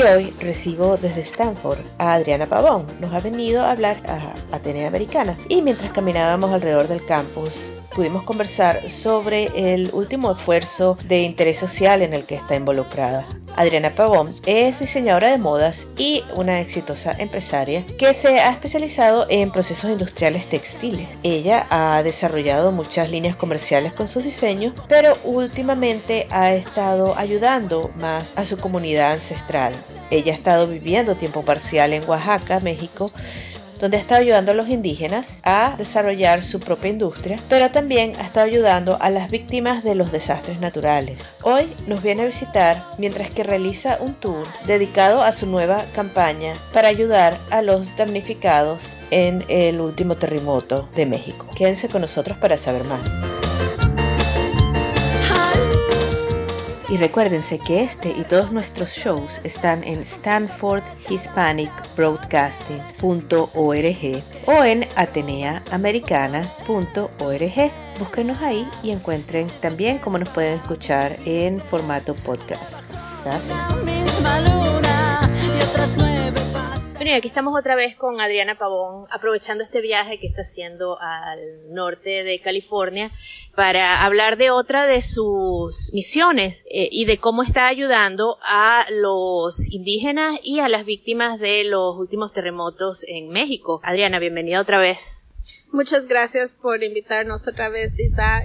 Y hoy recibo desde Stanford a Adriana Pavón. Nos ha venido a hablar a Atenea Americana. Y mientras caminábamos alrededor del campus, pudimos conversar sobre el último esfuerzo de interés social en el que está involucrada. Adriana Pavón es diseñadora de modas y una exitosa empresaria que se ha especializado en procesos industriales textiles. Ella ha desarrollado muchas líneas comerciales con sus diseños, pero últimamente ha estado ayudando más a su comunidad ancestral. Ella ha estado viviendo tiempo parcial en Oaxaca, México, donde ha estado ayudando a los indígenas a desarrollar su propia industria, pero también ha estado ayudando a las víctimas de los desastres naturales. Hoy nos viene a visitar mientras que realiza un tour dedicado a su nueva campaña para ayudar a los damnificados en el último terremoto de México. Quédense con nosotros para saber más. Y recuérdense que este y todos nuestros shows están en stanfordhispanicbroadcasting.org o en ateneaamericana.org. Búsquenos ahí y encuentren también cómo nos pueden escuchar en formato podcast. Gracias. Bueno, y aquí estamos otra vez con Adriana Pavón, aprovechando este viaje que está haciendo al norte de California para hablar de otra de sus misiones eh, y de cómo está ayudando a los indígenas y a las víctimas de los últimos terremotos en México. Adriana, bienvenida otra vez. Muchas gracias por invitarnos otra vez.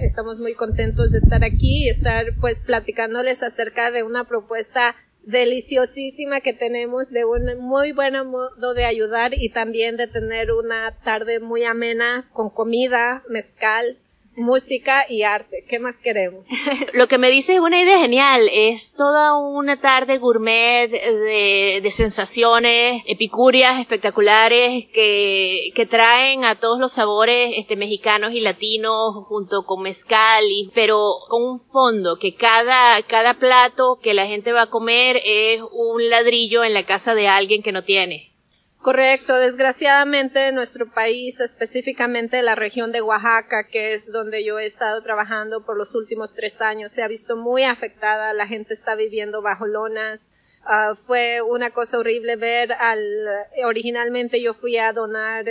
Estamos muy contentos de estar aquí y estar pues platicándoles acerca de una propuesta deliciosísima que tenemos de un muy buen modo de ayudar y también de tener una tarde muy amena con comida, mezcal, música y arte. ¿Qué más queremos? Lo que me dice es una idea genial. Es toda una tarde gourmet de, de sensaciones epicúreas, espectaculares, que, que traen a todos los sabores este, mexicanos y latinos junto con mezcal, y, pero con un fondo, que cada, cada plato que la gente va a comer es un ladrillo en la casa de alguien que no tiene. Correcto, desgraciadamente nuestro país, específicamente la región de Oaxaca, que es donde yo he estado trabajando por los últimos tres años, se ha visto muy afectada, la gente está viviendo bajo lonas, Uh, fue una cosa horrible ver al, originalmente yo fui a donar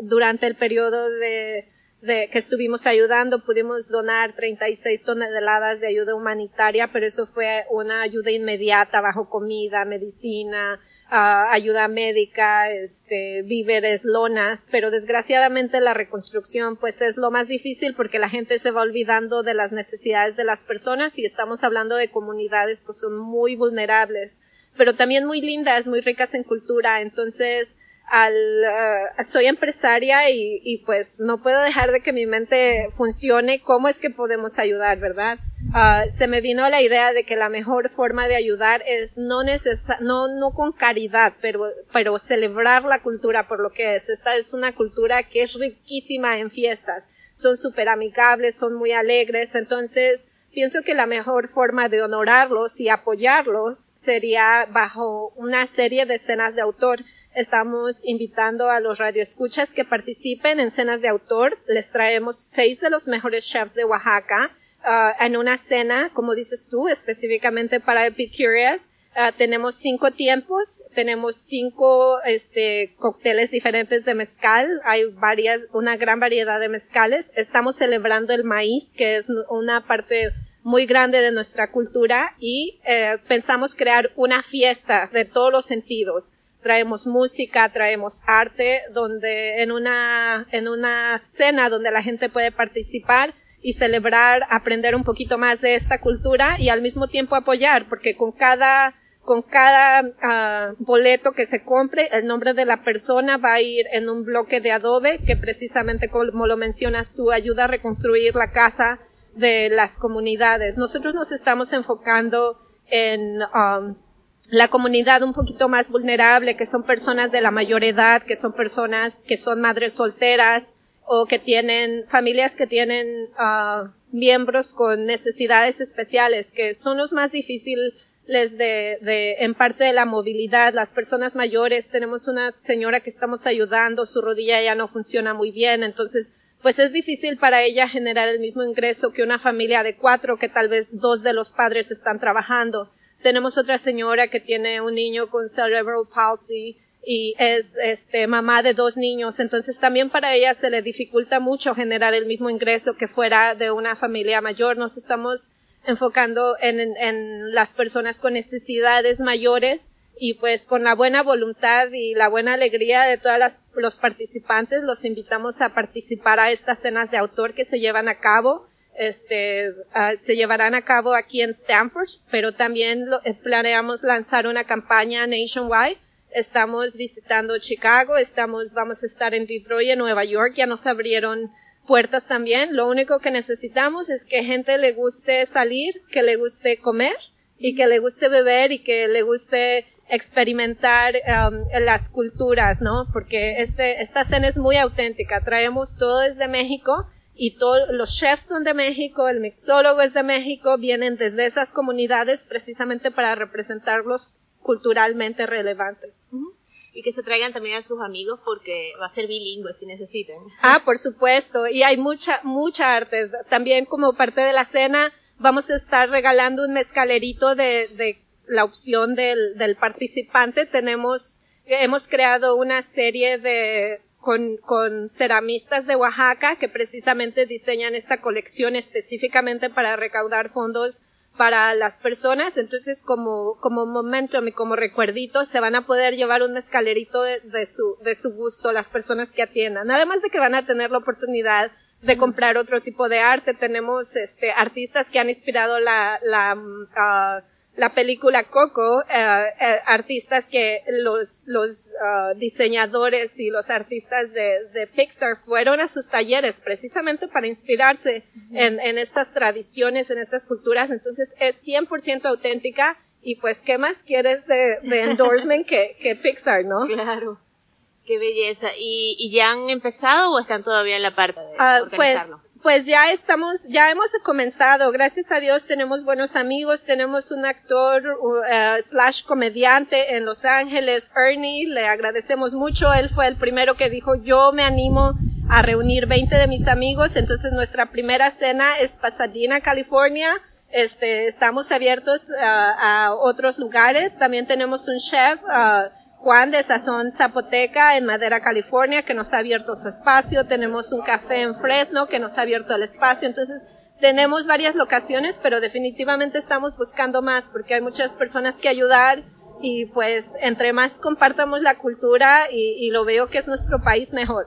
durante el periodo de, de, que estuvimos ayudando, pudimos donar 36 toneladas de ayuda humanitaria, pero eso fue una ayuda inmediata bajo comida, medicina, uh, ayuda médica, este, víveres, lonas, pero desgraciadamente la reconstrucción pues es lo más difícil porque la gente se va olvidando de las necesidades de las personas y estamos hablando de comunidades que son muy vulnerables, pero también muy lindas, muy ricas en cultura, entonces al uh, soy empresaria y, y pues no puedo dejar de que mi mente funcione cómo es que podemos ayudar, ¿verdad? Uh, se me vino la idea de que la mejor forma de ayudar es no necesa no, no con caridad, pero, pero celebrar la cultura por lo que es. Esta es una cultura que es riquísima en fiestas. Son súper amigables, son muy alegres. Entonces, pienso que la mejor forma de honorarlos y apoyarlos sería bajo una serie de escenas de autor. Estamos invitando a los radioescuchas que participen en cenas de autor. Les traemos seis de los mejores chefs de Oaxaca uh, en una cena, como dices tú, específicamente para Epicurious. Uh, tenemos cinco tiempos, tenemos cinco este, cócteles diferentes de mezcal, hay varias, una gran variedad de mezcales. Estamos celebrando el maíz, que es una parte muy grande de nuestra cultura y eh, pensamos crear una fiesta de todos los sentidos traemos música, traemos arte, donde en una, en una cena donde la gente puede participar y celebrar, aprender un poquito más de esta cultura y al mismo tiempo apoyar, porque con cada, con cada ah, boleto que se compre, el nombre de la persona va a ir en un bloque de adobe que precisamente como lo mencionas tú, ayuda a reconstruir la casa de las comunidades. Nosotros nos estamos enfocando en um, la comunidad un poquito más vulnerable, que son personas de la mayor edad, que son personas que son madres solteras o que tienen familias que tienen uh, miembros con necesidades especiales, que son los más difíciles de, de, en parte de la movilidad, las personas mayores, tenemos una señora que estamos ayudando, su rodilla ya no funciona muy bien, entonces pues es difícil para ella generar el mismo ingreso que una familia de cuatro que tal vez dos de los padres están trabajando. Tenemos otra señora que tiene un niño con cerebral palsy y es este mamá de dos niños, entonces también para ella se le dificulta mucho generar el mismo ingreso que fuera de una familia mayor. Nos estamos enfocando en, las personas con necesidades mayores y pues con la buena voluntad y la buena alegría de todos los participantes los invitamos a participar a estas cenas de autor que se llevan a cabo este uh, se llevarán a cabo aquí en Stanford pero también lo, eh, planeamos lanzar una campaña nationwide estamos visitando Chicago estamos vamos a estar en Detroit en Nueva York ya nos abrieron puertas también lo único que necesitamos es que gente le guste salir que le guste comer y que le guste beber y que le guste experimentar um, las culturas, ¿no? Porque este, esta cena es muy auténtica. Traemos todo desde México y todos los chefs son de México, el mixólogo es de México, vienen desde esas comunidades precisamente para representarlos culturalmente relevantes. Y que se traigan también a sus amigos porque va a ser bilingüe si necesitan. Ah, por supuesto. Y hay mucha, mucha arte. También como parte de la cena vamos a estar regalando un mezcalerito de, de la opción del, del participante, tenemos, hemos creado una serie de, con, con ceramistas de Oaxaca que precisamente diseñan esta colección específicamente para recaudar fondos para las personas. Entonces, como, como momento y como recuerdito, se van a poder llevar un mezcalerito de, de, su, de su gusto las personas que atiendan. Además de que van a tener la oportunidad de comprar otro tipo de arte. Tenemos, este, artistas que han inspirado la, la, uh, la película Coco, eh, eh, artistas que los, los uh, diseñadores y los artistas de, de, Pixar fueron a sus talleres precisamente para inspirarse en, en estas tradiciones, en estas culturas. Entonces es 100% auténtica y pues, ¿qué más quieres de, de endorsement que, que Pixar, no? Claro. Qué belleza. ¿Y, ¿Y ya han empezado o están todavía en la parte de uh, organizarlo? Pues, pues ya estamos, ya hemos comenzado. Gracias a Dios tenemos buenos amigos. Tenemos un actor uh, slash comediante en Los Ángeles, Ernie. Le agradecemos mucho. Él fue el primero que dijo, yo me animo a reunir 20 de mis amigos. Entonces nuestra primera cena es Pasadena, California. Este, estamos abiertos uh, a otros lugares. También tenemos un chef, uh, Juan de Sazón Zapoteca en Madera, California, que nos ha abierto su espacio. Tenemos un café en Fresno que nos ha abierto el espacio. Entonces, tenemos varias locaciones, pero definitivamente estamos buscando más porque hay muchas personas que ayudar y pues entre más compartamos la cultura y, y lo veo que es nuestro país mejor.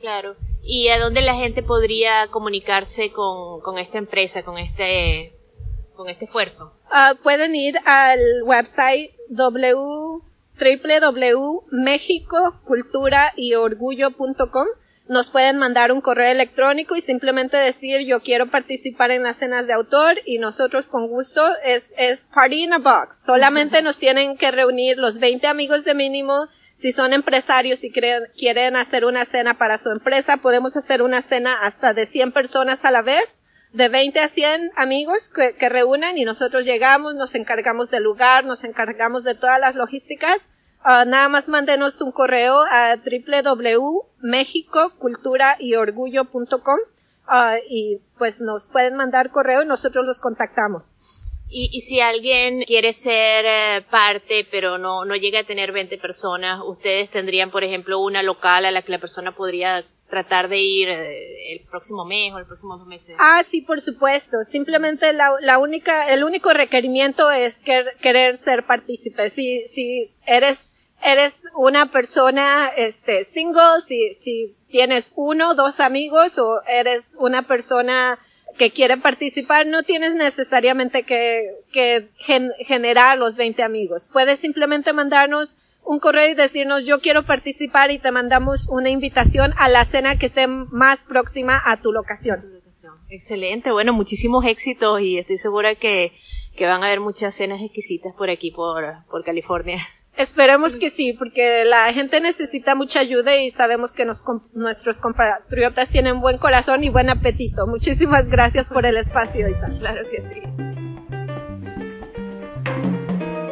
Claro. ¿Y a dónde la gente podría comunicarse con, con esta empresa, con este, con este esfuerzo? Uh, pueden ir al website w www.mexicoculturayorgullo.com. Nos pueden mandar un correo electrónico y simplemente decir yo quiero participar en las cenas de autor y nosotros con gusto es, es party in a box. Solamente nos tienen que reunir los 20 amigos de mínimo. Si son empresarios y quieren hacer una cena para su empresa, podemos hacer una cena hasta de 100 personas a la vez de 20 a 100 amigos que, que, reúnan y nosotros llegamos, nos encargamos del lugar, nos encargamos de todas las logísticas. Uh, nada más mándenos un correo a www.mexicoculturayorgullo.com uh, y pues nos pueden mandar correo y nosotros los contactamos. Y, y si alguien quiere ser eh, parte, pero no, no llega a tener 20 personas, ustedes tendrían, por ejemplo, una local a la que la persona podría tratar de ir eh, el próximo mes o el próximo dos meses. Ah, sí, por supuesto. Simplemente la, la única, el único requerimiento es querer ser partícipe. Si, si eres eres una persona este single, si, si tienes uno, dos amigos o eres una persona que quiere participar, no tienes necesariamente que, que generar los 20 amigos. Puedes simplemente mandarnos un correo y decirnos yo quiero participar y te mandamos una invitación a la cena que esté más próxima a tu locación. Excelente, bueno, muchísimos éxitos y estoy segura que, que van a haber muchas cenas exquisitas por aquí, por, por California. Esperemos que sí, porque la gente necesita mucha ayuda y sabemos que nos, nuestros compatriotas tienen buen corazón y buen apetito. Muchísimas gracias por el espacio, Isa. Claro que sí.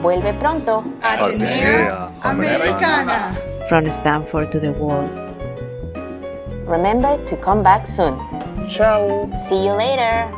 Vuelve pronto. Atenea Americana. From Stanford to the world. Remember to come back soon. Ciao. See you later.